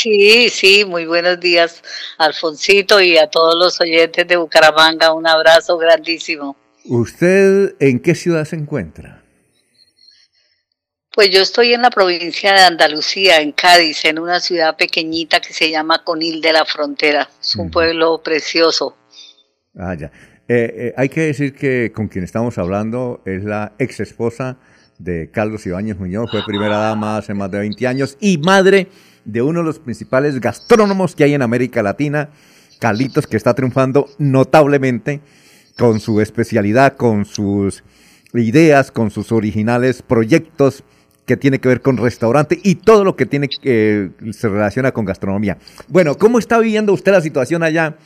Sí, sí, muy buenos días, Alfonsito, y a todos los oyentes de Bucaramanga. Un abrazo grandísimo. ¿Usted en qué ciudad se encuentra? Pues yo estoy en la provincia de Andalucía, en Cádiz, en una ciudad pequeñita que se llama Conil de la Frontera. Es un pueblo precioso. Ah, ya. Eh, eh, hay que decir que con quien estamos hablando es la ex esposa de Carlos Ibáñez Muñoz, fue primera dama hace más de 20 años y madre de uno de los principales gastrónomos que hay en América Latina, Carlitos, que está triunfando notablemente con su especialidad, con sus ideas, con sus originales proyectos que tiene que ver con restaurante y todo lo que tiene que se relaciona con gastronomía. Bueno, ¿cómo está viviendo usted la situación allá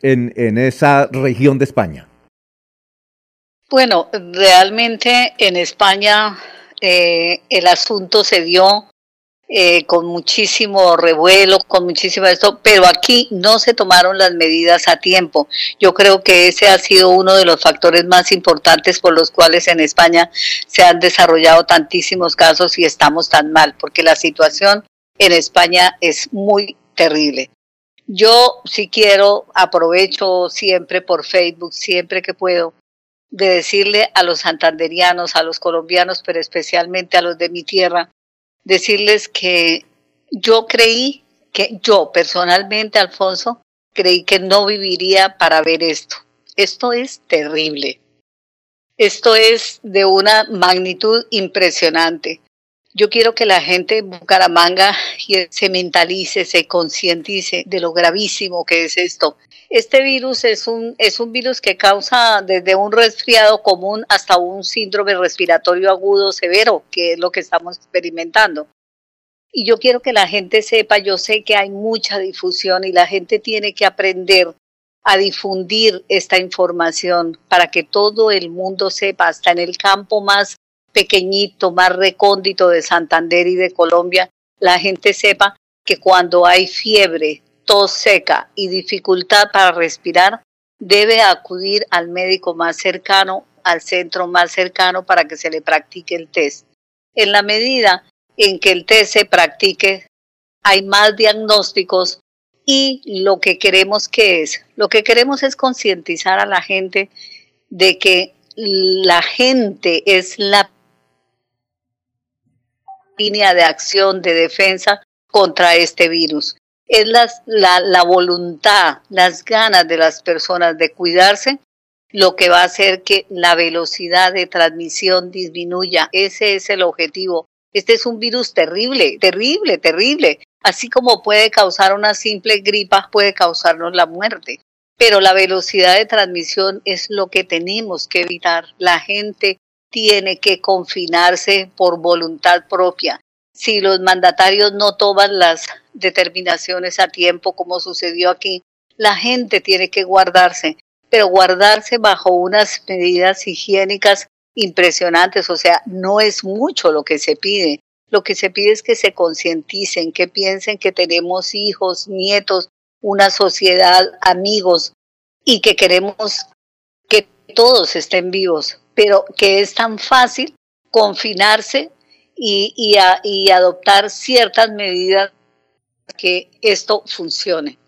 en, en esa región de España? Bueno, realmente en España eh, el asunto se dio eh, con muchísimo revuelo, con muchísimo esto, pero aquí no se tomaron las medidas a tiempo. Yo creo que ese ha sido uno de los factores más importantes por los cuales en España se han desarrollado tantísimos casos y estamos tan mal, porque la situación en España es muy terrible. Yo si quiero, aprovecho siempre por Facebook, siempre que puedo, de decirle a los santanderianos, a los colombianos, pero especialmente a los de mi tierra, decirles que yo creí que yo personalmente, Alfonso, creí que no viviría para ver esto. Esto es terrible. Esto es de una magnitud impresionante. Yo quiero que la gente en Bucaramanga se mentalice, se concientice de lo gravísimo que es esto. Este virus es un, es un virus que causa desde un resfriado común hasta un síndrome respiratorio agudo severo, que es lo que estamos experimentando. Y yo quiero que la gente sepa, yo sé que hay mucha difusión y la gente tiene que aprender a difundir esta información para que todo el mundo sepa, hasta en el campo más pequeñito, más recóndito de Santander y de Colombia, la gente sepa que cuando hay fiebre, tos seca y dificultad para respirar, debe acudir al médico más cercano, al centro más cercano para que se le practique el test. En la medida en que el test se practique, hay más diagnósticos y lo que queremos que es, lo que queremos es concientizar a la gente de que la gente es la línea de acción, de defensa contra este virus es la, la voluntad, las ganas de las personas de cuidarse lo que va a hacer que la velocidad de transmisión disminuya. Ese es el objetivo. Este es un virus terrible, terrible, terrible. Así como puede causar una simple gripa, puede causarnos la muerte. Pero la velocidad de transmisión es lo que tenemos que evitar. La gente tiene que confinarse por voluntad propia si los mandatarios no toman las determinaciones a tiempo, como sucedió aquí, la gente tiene que guardarse, pero guardarse bajo unas medidas higiénicas impresionantes, o sea, no es mucho lo que se pide. Lo que se pide es que se concienticen, que piensen que tenemos hijos, nietos, una sociedad, amigos y que queremos que todos estén vivos, pero que es tan fácil confinarse y, y, adoptar ciertas medidas que esto funcione.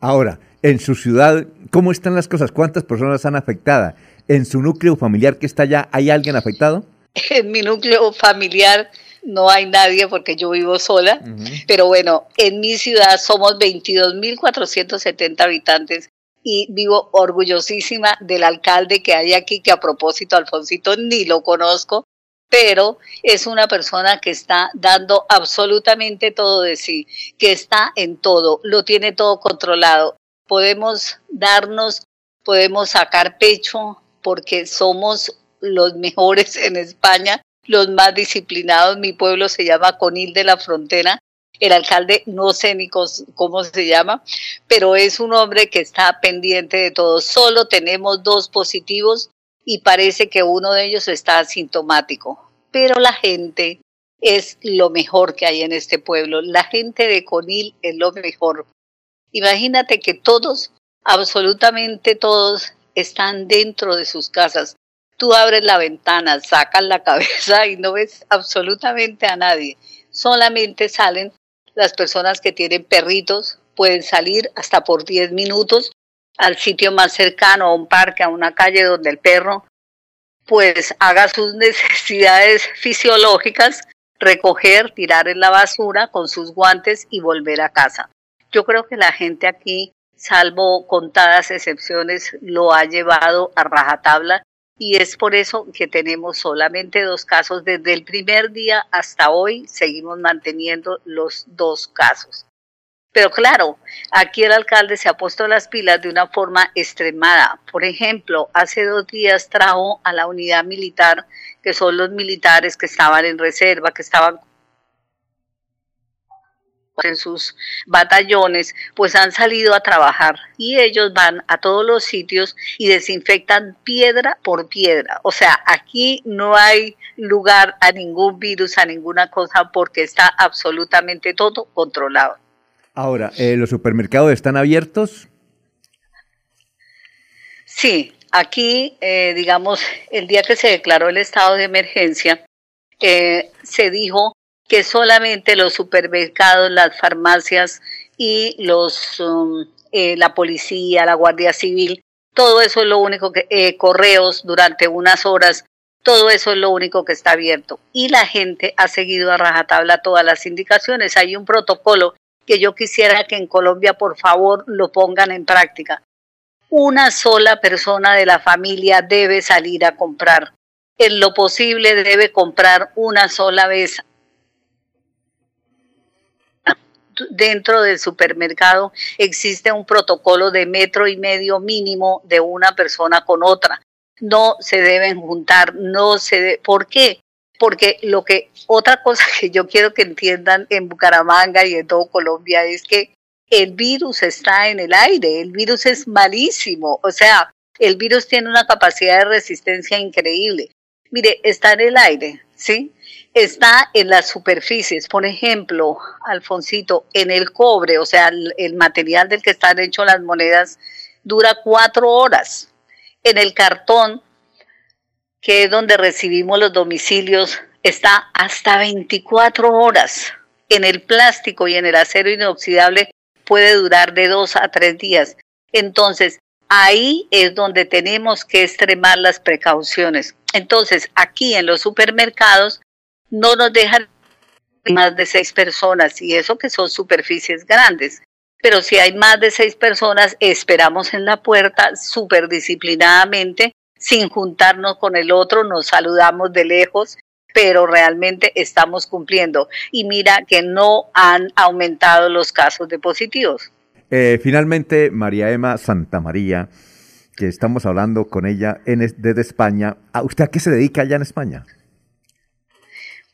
Ahora, en su ciudad, ¿cómo están las cosas? ¿Cuántas personas están afectadas? ¿En su núcleo familiar que está allá, hay alguien afectado? En mi núcleo familiar no hay nadie porque yo vivo sola, pero bueno, en mi ciudad somos 22.470 habitantes y vivo orgullosísima del alcalde que hay aquí, que a propósito, Alfonsito, ni lo conozco, pero es una persona que está dando absolutamente todo de sí, que está en todo, lo tiene todo controlado. Podemos darnos, podemos sacar pecho porque somos los mejores en España, los más disciplinados. Mi pueblo se llama Conil de la Frontera. El alcalde no sé ni cómo se llama, pero es un hombre que está pendiente de todo. Solo tenemos dos positivos y parece que uno de ellos está asintomático. Pero la gente es lo mejor que hay en este pueblo. La gente de Conil es lo mejor. Imagínate que todos, absolutamente todos, están dentro de sus casas. Tú abres la ventana, sacas la cabeza y no ves absolutamente a nadie. Solamente salen Las personas que tienen perritos pueden salir hasta por 10 minutos al sitio más cercano, a un parque, a una calle donde el perro pues haga sus necesidades fisiológicas, recoger, tirar en la basura con sus guantes y volver a casa. Yo creo que la gente aquí, salvo contadas excepciones, lo ha llevado a rajatabla y es por eso que tenemos solamente dos casos. Desde el primer día hasta hoy seguimos manteniendo los dos casos. Pero claro, aquí el alcalde se ha puesto las pilas de una forma extremada. Por ejemplo, hace dos días trajo a la unidad militar, que son los militares que estaban en reserva, que estaban en sus batallones, pues han salido a trabajar y ellos van a todos los sitios y desinfectan piedra por piedra. O sea, aquí no hay lugar a ningún virus, a ninguna cosa, porque está absolutamente todo controlado. Ahora, eh, ¿los supermercados están abiertos? Sí, aquí, eh, digamos, el día que se declaró el estado de emergencia, eh, se dijo que solamente los supermercados, las farmacias y los um, la policía, la Guardia Civil, todo eso es lo único que correos durante unas horas, todo eso es lo único que está abierto. Y la gente ha seguido a rajatabla todas las indicaciones. Hay un protocolo que yo quisiera que en Colombia por favor lo pongan en práctica. Una sola persona de la familia debe salir a comprar. En lo posible debe comprar una sola vez dentro del supermercado existe un protocolo de metro y medio mínimo de una persona con otra. No se deben juntar, no se ¿por qué? porque lo que, otra cosa que yo quiero que entiendan en Bucaramanga y en todo Colombia es que el virus está en el aire, el virus es malísimo, o sea, el virus tiene una capacidad de resistencia increíble. Mire, está en el aire, ¿sí? Está en las superficies, por ejemplo, Alfonsito, en el cobre, o sea, el, el material del que están hechas las monedas, dura cuatro horas. En el cartón que es donde recibimos los domicilios, está hasta 24 horas. En el plástico y en el acero inoxidable puede durar de dos a tres días. Entonces, ahí es donde tenemos que extremar las precauciones. Entonces, aquí en los supermercados no nos dejan más de seis personas y eso que son superficies grandes. Pero si hay más de seis personas, esperamos en la puerta súper disciplinadamente sin juntarnos con el otro, nos saludamos de lejos, pero realmente estamos cumpliendo. Y mira que no han aumentado los casos de positivos. Eh, finalmente, María Emma Santamaría, que estamos hablando con ella en, desde España. ¿A ¿Usted a qué se dedica allá en España?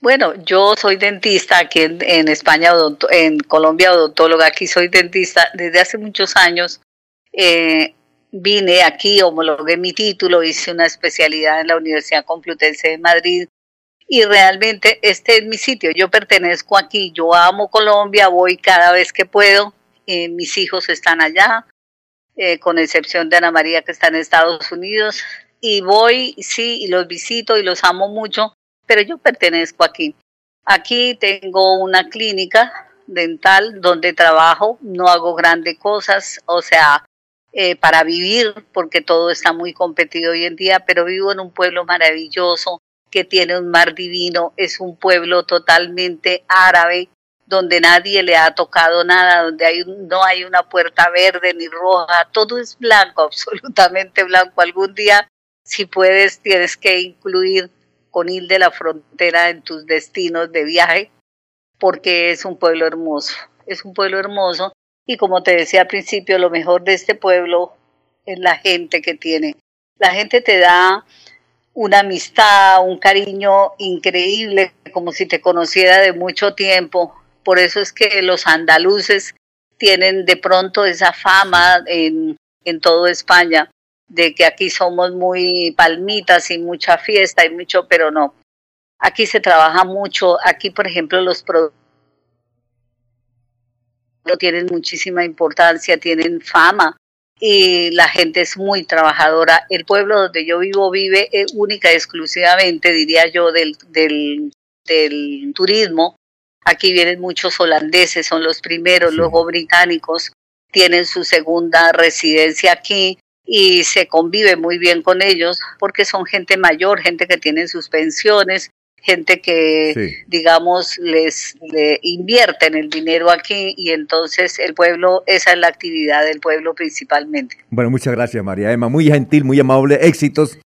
Bueno, yo soy dentista aquí en, España, en Colombia, odontóloga. Aquí soy dentista desde hace muchos años. Eh, vine aquí, homologué mi título, hice una especialidad en la Universidad Complutense de Madrid y realmente este es mi sitio. Yo pertenezco aquí, yo amo Colombia, voy cada vez que puedo. Eh, mis hijos están allá, eh, con excepción de Ana María que está en Estados Unidos. Y voy, sí, y los visito y los amo mucho, pero yo pertenezco aquí. Aquí tengo una clínica dental donde trabajo, no hago grandes cosas, o sea, eh, para vivir, porque todo está muy competido hoy en día, pero vivo en un pueblo maravilloso que tiene un mar divino, es un pueblo totalmente árabe, donde nadie le ha tocado nada, donde hay, no hay una puerta verde ni roja, todo es blanco, absolutamente blanco. Algún día, si puedes, tienes que incluir Conil de la Frontera en tus destinos de viaje, porque es un pueblo hermoso, es un pueblo hermoso y como te decía al principio, lo mejor de este pueblo es la gente que tiene. La gente te da una amistad, un cariño increíble, como si te conociera de mucho tiempo. Por eso es que los andaluces tienen de pronto esa fama en, en toda España, de que aquí somos muy palmitas y mucha fiesta y mucho, pero no. Aquí se trabaja mucho, aquí por ejemplo los productos tienen muchísima importancia, tienen fama y la gente es muy trabajadora. El pueblo donde yo vivo vive única y exclusivamente, diría yo, del, del turismo. Aquí vienen muchos holandeses, son los primeros, luego británicos tienen su segunda residencia aquí y se convive muy bien con ellos porque son gente mayor, gente que tiene sus pensiones, gente que, digamos, les le invierten el dinero aquí y entonces el pueblo, esa es la actividad del pueblo principalmente. Bueno, muchas gracias María Emma, muy gentil, muy amable, éxitos